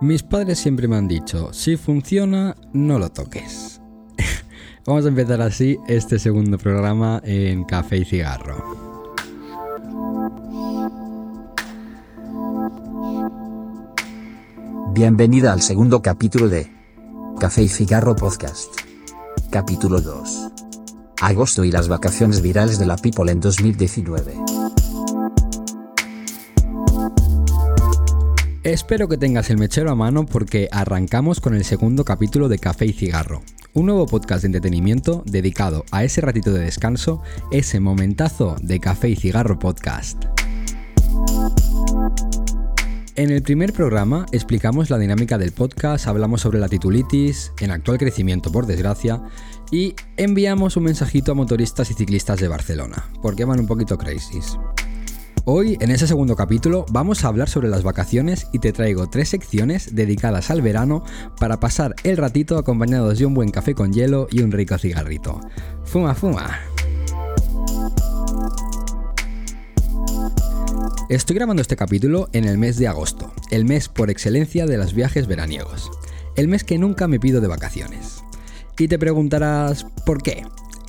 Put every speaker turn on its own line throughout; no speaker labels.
Mis padres siempre me han dicho, si funciona, no lo toques. Vamos a empezar así este segundo programa en Café y Cigarro.
Bienvenida al segundo capítulo de Café y Cigarro Podcast. Capítulo 2. Agosto y las vacaciones virales de la People en 2019.
Espero que tengas el mechero a mano porque arrancamos con el segundo capítulo de Café y Cigarro, un nuevo podcast de entretenimiento dedicado a ese ratito de descanso, ese momentazo de Café y Cigarro Podcast. En el primer programa explicamos la dinámica del podcast, hablamos sobre la titulitis, en actual crecimiento por desgracia, y enviamos un mensajito a motoristas y ciclistas de Barcelona, porque van un poquito crazies. Hoy, en ese segundo capítulo, vamos a hablar sobre las vacaciones y te traigo tres secciones dedicadas al verano para pasar el ratito acompañados de un buen café con hielo y un rico cigarrito. Fuma, fuma. Estoy grabando este capítulo en el mes de agosto, el mes por excelencia de los viajes veraniegos, el mes que nunca me pido de vacaciones. Y te preguntarás, ¿por qué?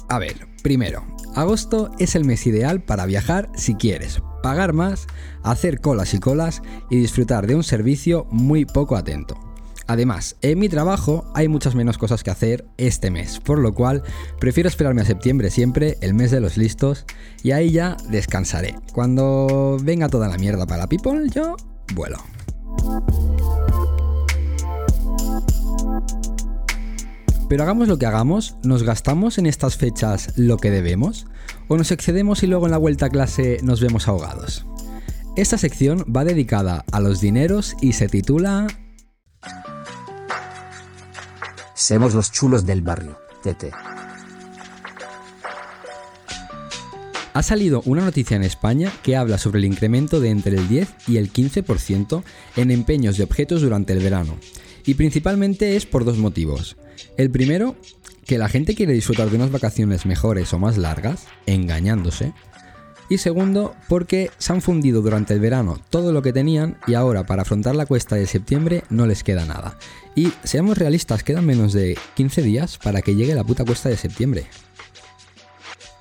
A ver, primero, agosto es el mes ideal para viajar si quieres, pagar más, hacer colas y colas y disfrutar de un servicio muy poco atento. Además, en mi trabajo hay muchas menos cosas que hacer este mes, por lo cual prefiero esperarme a septiembre siempre, el mes de los listos, y ahí ya descansaré. Cuando venga toda la mierda para People, yo vuelo. Pero hagamos lo que hagamos, ¿nos gastamos en estas fechas lo que debemos? ¿O nos excedemos y luego en la vuelta a clase nos vemos ahogados? Esta sección va dedicada a los dineros y se titula...
Semos los chulos del barrio, Tete.
Ha salido una noticia en España que habla sobre el incremento de entre el 10 y el 15% en empeños de objetos durante el verano. Y principalmente es por dos motivos. El primero, que la gente quiere disfrutar de unas vacaciones mejores o más largas, engañándose. Y segundo, porque se han fundido durante el verano todo lo que tenían y ahora para afrontar la cuesta de septiembre no les queda nada. Y seamos realistas, quedan menos de 15 días para que llegue la puta cuesta de septiembre.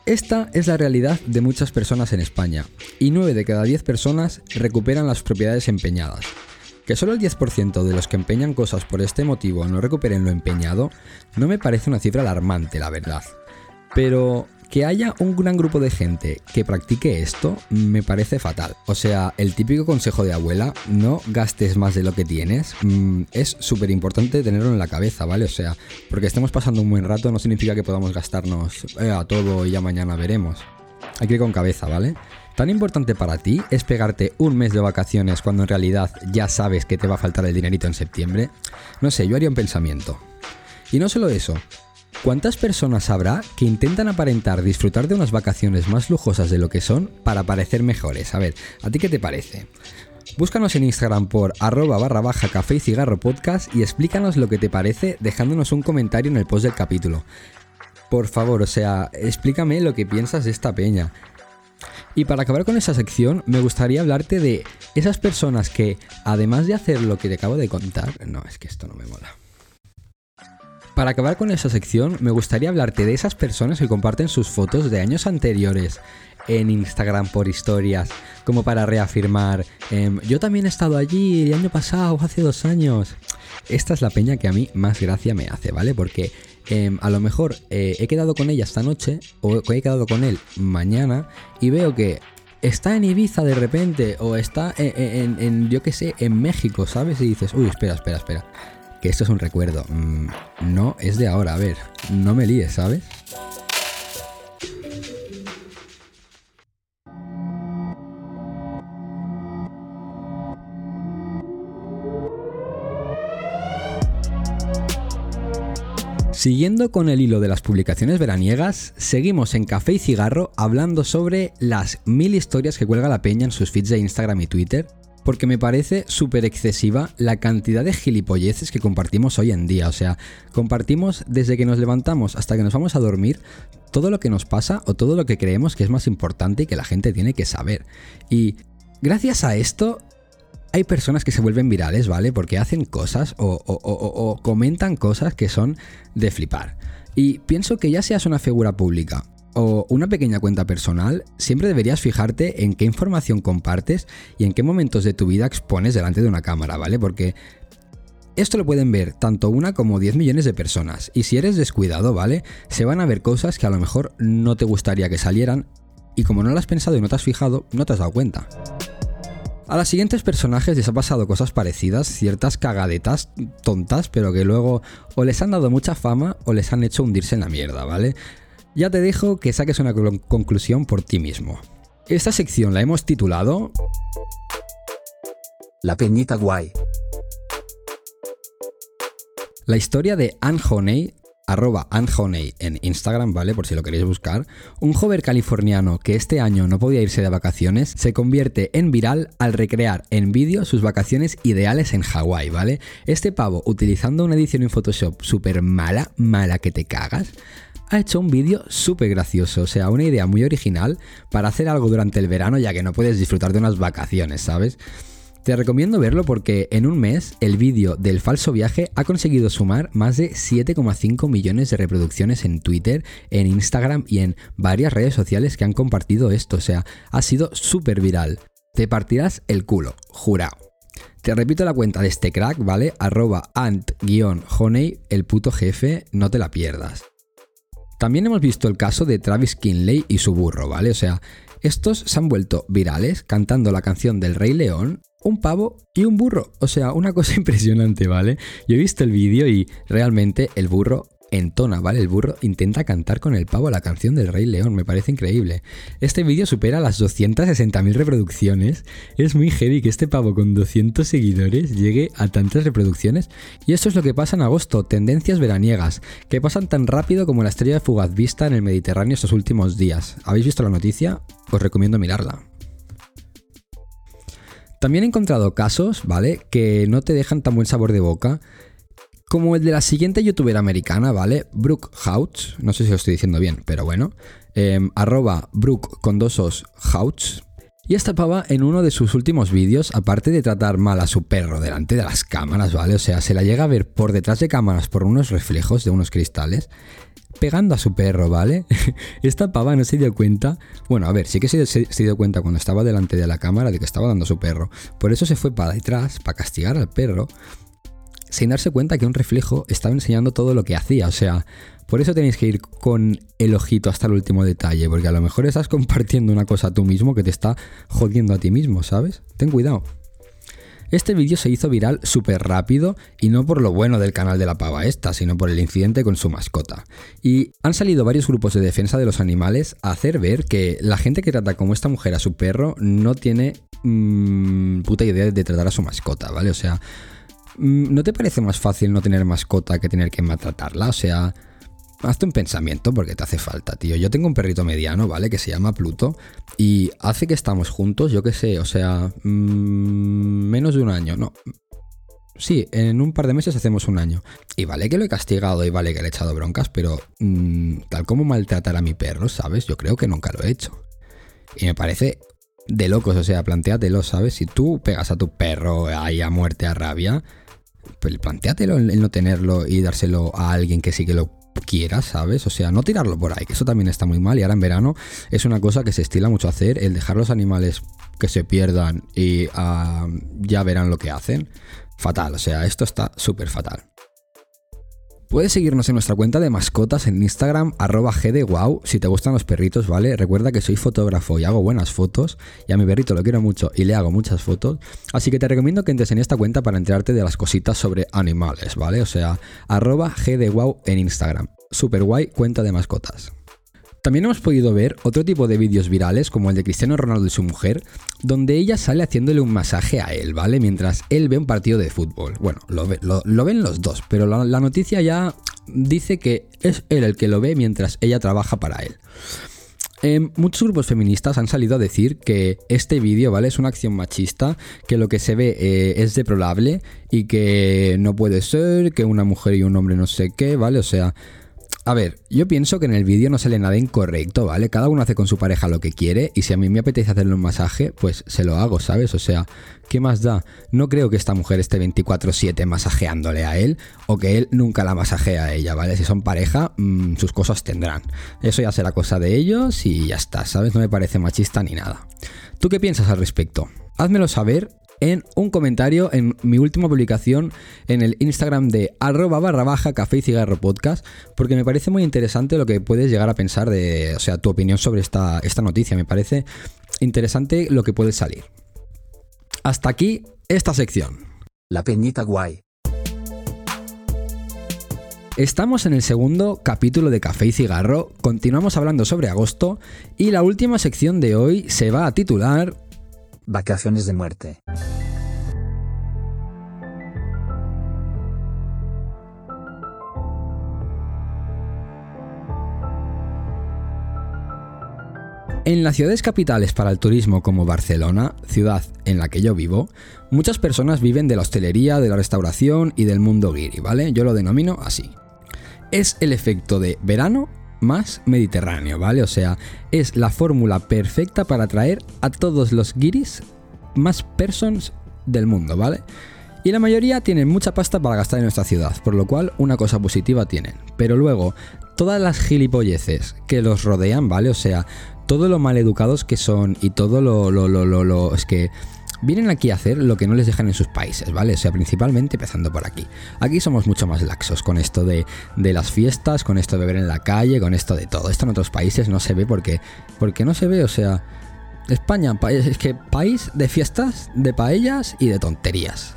Esta es la realidad de muchas personas en España, y 9 de cada 10 personas recuperan las propiedades empeñadas. Que solo el 10% de los que empeñan cosas por este motivo no recuperen lo empeñado, no me parece una cifra alarmante, la verdad. Pero que haya un gran grupo de gente que practique esto me parece fatal. O sea, el típico consejo de abuela, no gastes más de lo que tienes, mm, es súper importante tenerlo en la cabeza, ¿vale? O sea, porque estemos pasando un buen rato no significa que podamos gastarnos eh, a todo y ya mañana veremos. Hay que ir con cabeza, ¿vale? ¿Tan importante para ti es pegarte un mes de vacaciones cuando en realidad ya sabes que te va a faltar el dinerito en septiembre? No sé, yo haría un pensamiento. Y no solo eso, ¿cuántas personas habrá que intentan aparentar disfrutar de unas vacaciones más lujosas de lo que son para parecer mejores? A ver, ¿a ti qué te parece? Búscanos en Instagram por arroba barra baja café y cigarro podcast y explícanos lo que te parece dejándonos un comentario en el post del capítulo. Por favor, o sea, explícame lo que piensas de esta peña. Y para acabar con esa sección, me gustaría hablarte de esas personas que, además de hacer lo que te acabo de contar, no, es que esto no me mola. Para acabar con esa sección, me gustaría hablarte de esas personas que comparten sus fotos de años anteriores en Instagram por historias, como para reafirmar, em, yo también he estado allí el año pasado, hace dos años. Esta es la peña que a mí más gracia me hace, ¿vale? Porque em, a lo mejor eh, he quedado con ella esta noche o he quedado con él mañana y veo que está en Ibiza de repente o está en, yo qué sé, en México, ¿sabes? Y dices, uy, espera, espera, espera. Que esto es un recuerdo. Mm, no es de ahora, a ver, no me líes, ¿sabes? Siguiendo con el hilo de las publicaciones veraniegas, seguimos en Café y Cigarro hablando sobre las mil historias que cuelga la peña en sus feeds de Instagram y Twitter, porque me parece súper excesiva la cantidad de gilipolleces que compartimos hoy en día. O sea, compartimos desde que nos levantamos hasta que nos vamos a dormir todo lo que nos pasa o todo lo que creemos que es más importante y que la gente tiene que saber. Y gracias a esto hay personas que se vuelven virales, ¿vale? Porque hacen cosas o, comentan cosas que son de flipar. Y pienso que ya seas una figura pública o una pequeña cuenta personal, siempre deberías fijarte en qué información compartes y en qué momentos de tu vida expones delante de una cámara, ¿vale? Porque esto lo pueden ver tanto una como 10 millones de personas. Y si eres descuidado, ¿vale? Se van a ver cosas que a lo mejor no te gustaría que salieran. Y como no lo has pensado y no te has fijado, no te has dado cuenta. A los siguientes personajes les ha pasado cosas parecidas, ciertas cagadetas tontas, pero que luego o les han dado mucha fama o les han hecho hundirse en la mierda, ¿vale? Ya te dejo que saques una conclusión por ti mismo. Esta sección la hemos titulado...
La Peñita Guay.
La historia de Anne Honey, arroba Anne Honey en Instagram, ¿vale? Por si lo queréis buscar. Un joven californiano que este año no podía irse de vacaciones se convierte en viral al recrear en vídeo sus vacaciones ideales en Hawái, ¿vale? Este pavo, utilizando una edición en Photoshop súper mala, mala que te cagas, ha hecho un vídeo súper gracioso, o sea, una idea muy original para hacer algo durante el verano ya que no puedes disfrutar de unas vacaciones, ¿sabes? Te recomiendo verlo porque en un mes el vídeo del falso viaje ha conseguido sumar más de 7,5 millones de reproducciones en Twitter, en Instagram y en varias redes sociales que han compartido esto. O sea, ha sido súper viral. Te partirás el culo, jurado. Te repito la cuenta de este crack, ¿vale? Arroba ant-honey, el puto jefe, no te la pierdas. También hemos visto el caso de Travis Kinley y su burro, ¿vale? O sea, estos se han vuelto virales cantando la canción del Rey León un pavo y un burro. O sea, una cosa impresionante, ¿vale? Yo he visto el vídeo y realmente el burro entona, ¿vale? El burro intenta cantar con el pavo la canción del Rey León, me parece increíble. Este vídeo supera las 260.000 reproducciones. Es muy heavy que este pavo con 200 seguidores llegue a tantas reproducciones. Y esto es lo que pasa en agosto, tendencias veraniegas, que pasan tan rápido como la estrella fugaz vista en el Mediterráneo estos últimos días. ¿Habéis visto la noticia? Os recomiendo mirarla. También he encontrado casos, ¿vale? Que no te dejan tan buen sabor de boca. Como el de la siguiente youtuber americana, ¿vale? Brooke Houch, no sé si lo estoy diciendo bien, pero bueno. Em, arroba Brooke con dos. Y esta pava en uno de sus últimos vídeos, aparte de tratar mal a su perro delante de las cámaras, ¿vale? O sea, se la llega a ver por detrás de cámaras por unos reflejos de unos cristales pegando a su perro, ¿vale? Esta pava no se dio cuenta. Bueno, a ver, sí que se, dio cuenta cuando estaba delante de la cámara de que estaba dando a su perro. Por eso se fue para detrás, para castigar al perro, sin darse cuenta que un reflejo estaba enseñando todo lo que hacía. O sea, por eso tenéis que ir con el ojito hasta el último detalle, porque a lo mejor estás compartiendo una cosa tú mismo que te está jodiendo a ti mismo, ¿sabes? Ten cuidado. Este vídeo se hizo viral súper rápido y no por lo bueno del canal de la pava esta, sino por el incidente con su mascota. Y han salido varios grupos de defensa de los animales a hacer ver que la gente que trata como esta mujer a su perro no tiene mmm, puta idea de tratar a su mascota, ¿vale? O sea, mm, ¿no te parece más fácil no tener mascota que tener que maltratarla? O sea, hazte un pensamiento porque te hace falta, tío. Yo tengo un perrito mediano, ¿vale? Que se llama Pluto. Y hace que estamos juntos, yo qué sé, o sea, mm, menos de un año, no. Sí, en un par de meses hacemos un año. Y vale que lo he castigado y vale que le he echado broncas, pero mm, tal como maltratar a mi perro, ¿sabes? Yo creo que nunca lo he hecho. Y me parece de locos, o sea, plantéatelo, ¿sabes? Si tú pegas a tu perro ahí a muerte, a rabia, pues plantéatelo el no tenerlo y dárselo a alguien que sí que lo quieras, ¿sabes? O sea, no tirarlo por ahí, que eso también está muy mal. Y ahora en verano es una cosa que se estila mucho hacer, el dejar los animales que se pierdan y ah, ya verán lo que hacen. Fatal, o sea, esto está súper fatal. Puedes seguirnos en nuestra cuenta de mascotas en Instagram, arroba gdewow, si te gustan los perritos, ¿vale? Recuerda que soy fotógrafo y hago buenas fotos, y a mi perrito lo quiero mucho y le hago muchas fotos, así que te recomiendo que entres en esta cuenta para enterarte de las cositas sobre animales, ¿vale? O sea, arroba gdewow en Instagram. Super guay cuenta de mascotas. También hemos podido ver otro tipo de vídeos virales, como el de Cristiano Ronaldo y su mujer, donde ella sale haciéndole un masaje a él, ¿vale? Mientras él ve un partido de fútbol. Bueno, lo, ven los dos, pero la, noticia ya dice que es él el que lo ve mientras ella trabaja para él. Em, muchos grupos feministas han salido a decir que este vídeo, ¿vale? Es una acción machista, que lo que se ve eh, es deplorable y que no puede ser que una mujer y un hombre no sé qué, ¿vale? O sea, A ver, yo pienso que en el vídeo no sale nada incorrecto, ¿vale? Cada uno hace con su pareja lo que quiere y si a mí me apetece hacerle un masaje, pues se lo hago, ¿sabes? O sea, ¿qué más da? No creo que esta mujer esté 24/7 masajeándole a él o que él nunca la masajea a ella, ¿vale? Si son pareja, mmm, sus cosas tendrán. Eso ya será cosa de ellos y ya está, ¿sabes? No me parece machista ni nada. ¿Tú qué piensas al respecto? Házmelo saber en un comentario en mi última publicación en el Instagram de arroba barra baja café y cigarro podcast, porque me parece muy interesante lo que puedes llegar a pensar de, o sea, tu opinión sobre esta, esta noticia. Me parece interesante lo que puede salir. Hasta aquí esta sección.
La peñita guay.
Estamos en el segundo capítulo de Café y Cigarro, continuamos hablando sobre agosto y la última sección de hoy se va a titular
Vacaciones de muerte.
En las ciudades capitales para el turismo como Barcelona, ciudad en la que yo vivo, muchas personas viven de la hostelería, de la restauración y del mundo guiri, ¿vale? Yo lo denomino así. Es el efecto de verano más mediterráneo, ¿vale? O sea, es la fórmula perfecta para atraer a todos los guiris más persons del mundo, ¿vale? Y la mayoría tienen mucha pasta para gastar en nuestra ciudad, por lo cual una cosa positiva tienen. Pero luego, todas las gilipolleces que los rodean, ¿vale? O sea, todo lo mal educados que son y todo lo, lo, lo, lo, lo es que vienen aquí a hacer lo que no les dejan en sus países, ¿vale? O sea, principalmente empezando por aquí. Aquí somos mucho más laxos con esto de, de, las fiestas, con esto de beber en la calle, con esto de todo. Esto en otros países no se ve porque, porque no se ve, o sea, España, es que país de fiestas, de paellas y de tonterías.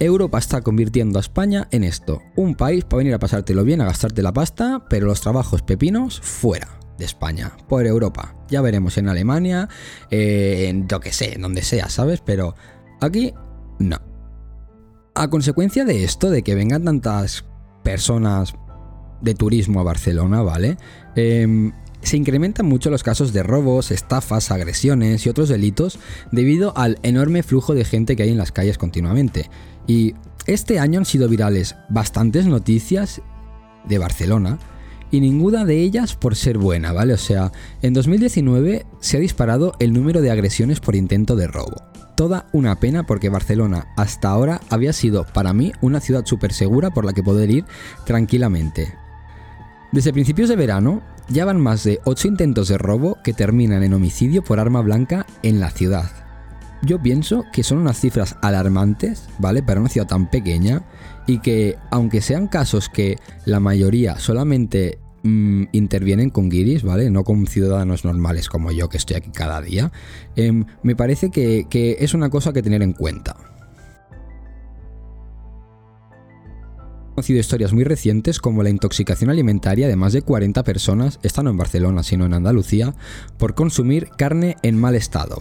Europa está convirtiendo a España en esto, un país para venir a pasártelo bien, a gastarte la pasta, pero los trabajos pepinos fuera de España, por Europa. Ya veremos en Alemania, eh, en lo que sé, en donde sea, ¿sabes? Pero aquí no. A consecuencia de esto, de que vengan tantas personas de turismo a Barcelona, ¿vale? Eh, se incrementan mucho los casos de robos, estafas, agresiones y otros delitos debido al enorme flujo de gente que hay en las calles continuamente. Y este año han sido virales bastantes noticias de Barcelona y ninguna de ellas por ser buena, ¿vale? O sea, en 2019 se ha disparado el número de agresiones por intento de robo. Toda una pena porque Barcelona hasta ahora había sido para mí una ciudad súper segura por la que poder ir tranquilamente. Desde principios de verano ya van más de 8 intentos de robo que terminan en homicidio por arma blanca en la ciudad. Yo pienso que son unas cifras alarmantes, ¿vale? Para una ciudad tan pequeña y que aunque sean casos que la mayoría solamente mmm, intervienen con guiris, ¿vale? No con ciudadanos normales como yo que estoy aquí cada día, eh, me parece que, que es una cosa que tener en cuenta. conocido historias muy recientes como la intoxicación alimentaria de más de 40 personas, esta no en Barcelona sino en Andalucía, por consumir carne en mal estado.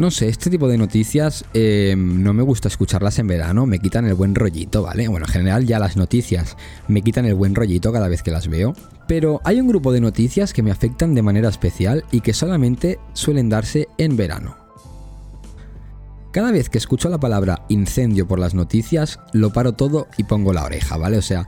No sé, este tipo de noticias eh, no me gusta escucharlas en verano, me quitan el buen rollito, ¿vale? Bueno, en general ya las noticias me quitan el buen rollito cada vez que las veo, pero hay un grupo de noticias que me afectan de manera especial y que solamente suelen darse en verano. Cada vez que escucho la palabra incendio por las noticias, lo paro todo y pongo la oreja, ¿vale? O sea,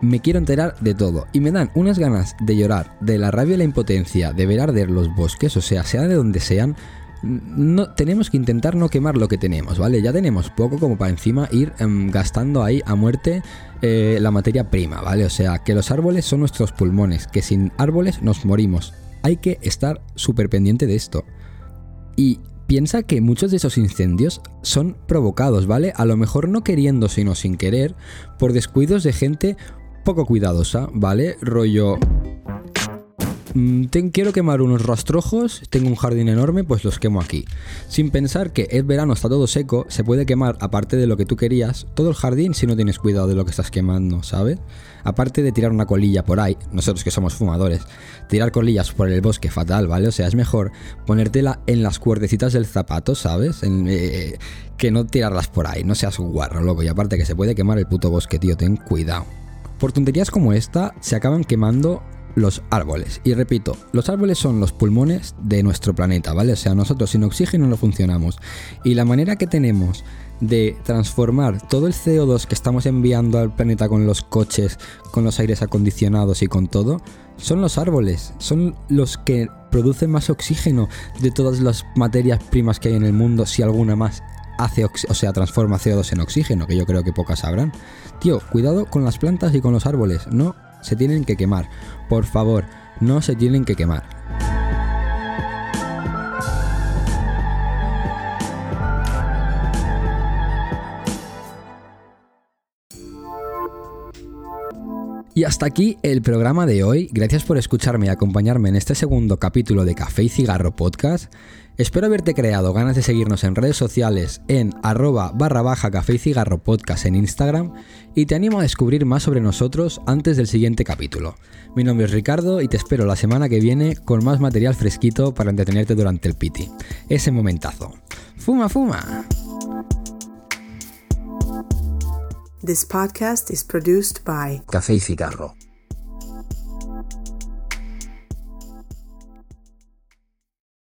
me quiero enterar de todo y me dan unas ganas de llorar, de la rabia y la impotencia, de ver arder los bosques, o sea, sea de donde sean, no, tenemos que intentar no quemar lo que tenemos, ¿vale? Ya tenemos poco como para encima ir um, gastando ahí a muerte eh, la materia prima, ¿vale? O sea, que los árboles son nuestros pulmones, que sin árboles nos morimos. Hay que estar súper pendiente de esto. Y piensa que muchos de esos incendios son provocados, ¿vale? A lo mejor no queriendo, sino sin querer, por descuidos de gente poco cuidadosa, ¿vale? Rollo... Mm, quiero quemar unos rastrojos, tengo un jardín enorme, pues los quemo aquí. Sin pensar que es verano, está todo seco, se puede quemar, aparte de lo que tú querías, todo el jardín si no tienes cuidado de lo que estás quemando, ¿sabes? Aparte de tirar una colilla por ahí, nosotros que somos fumadores, tirar colillas por el bosque fatal, ¿vale? O sea, es mejor ponértela en las cuerdecitas del zapato, ¿sabes? En, eh, que no tirarlas por ahí, no seas guarro, loco. Y aparte que se puede quemar el puto bosque, tío, ten cuidado. Por tonterías como esta, se acaban quemando los árboles. Y repito, los árboles son los pulmones de nuestro planeta, ¿vale? O sea, nosotros sin oxígeno no funcionamos. Y la manera que tenemos de transformar todo el CO2 que estamos enviando al planeta con los coches, con los aires acondicionados y con todo, son los árboles, son los que producen más oxígeno de todas las materias primas que hay en el mundo, si alguna más hace, o sea, transforma CO2 en oxígeno, que yo creo que pocas sabrán. Tío, cuidado con las plantas y con los árboles, no se tienen que quemar. Por favor, no se tienen que quemar. Y hasta aquí el programa de hoy. Gracias por escucharme y acompañarme en este segundo capítulo de Café y Cigarro Podcast. Espero haberte creado ganas de seguirnos en redes sociales en arroba barra baja café y cigarro podcast en Instagram y te animo a descubrir más sobre nosotros antes del siguiente capítulo. Mi nombre es Ricardo y te espero la semana que viene con más material fresquito para entretenerte durante el piti. Ese momentazo. ¡Fuma, fuma!
This podcast is produced by
Café y Cigarro.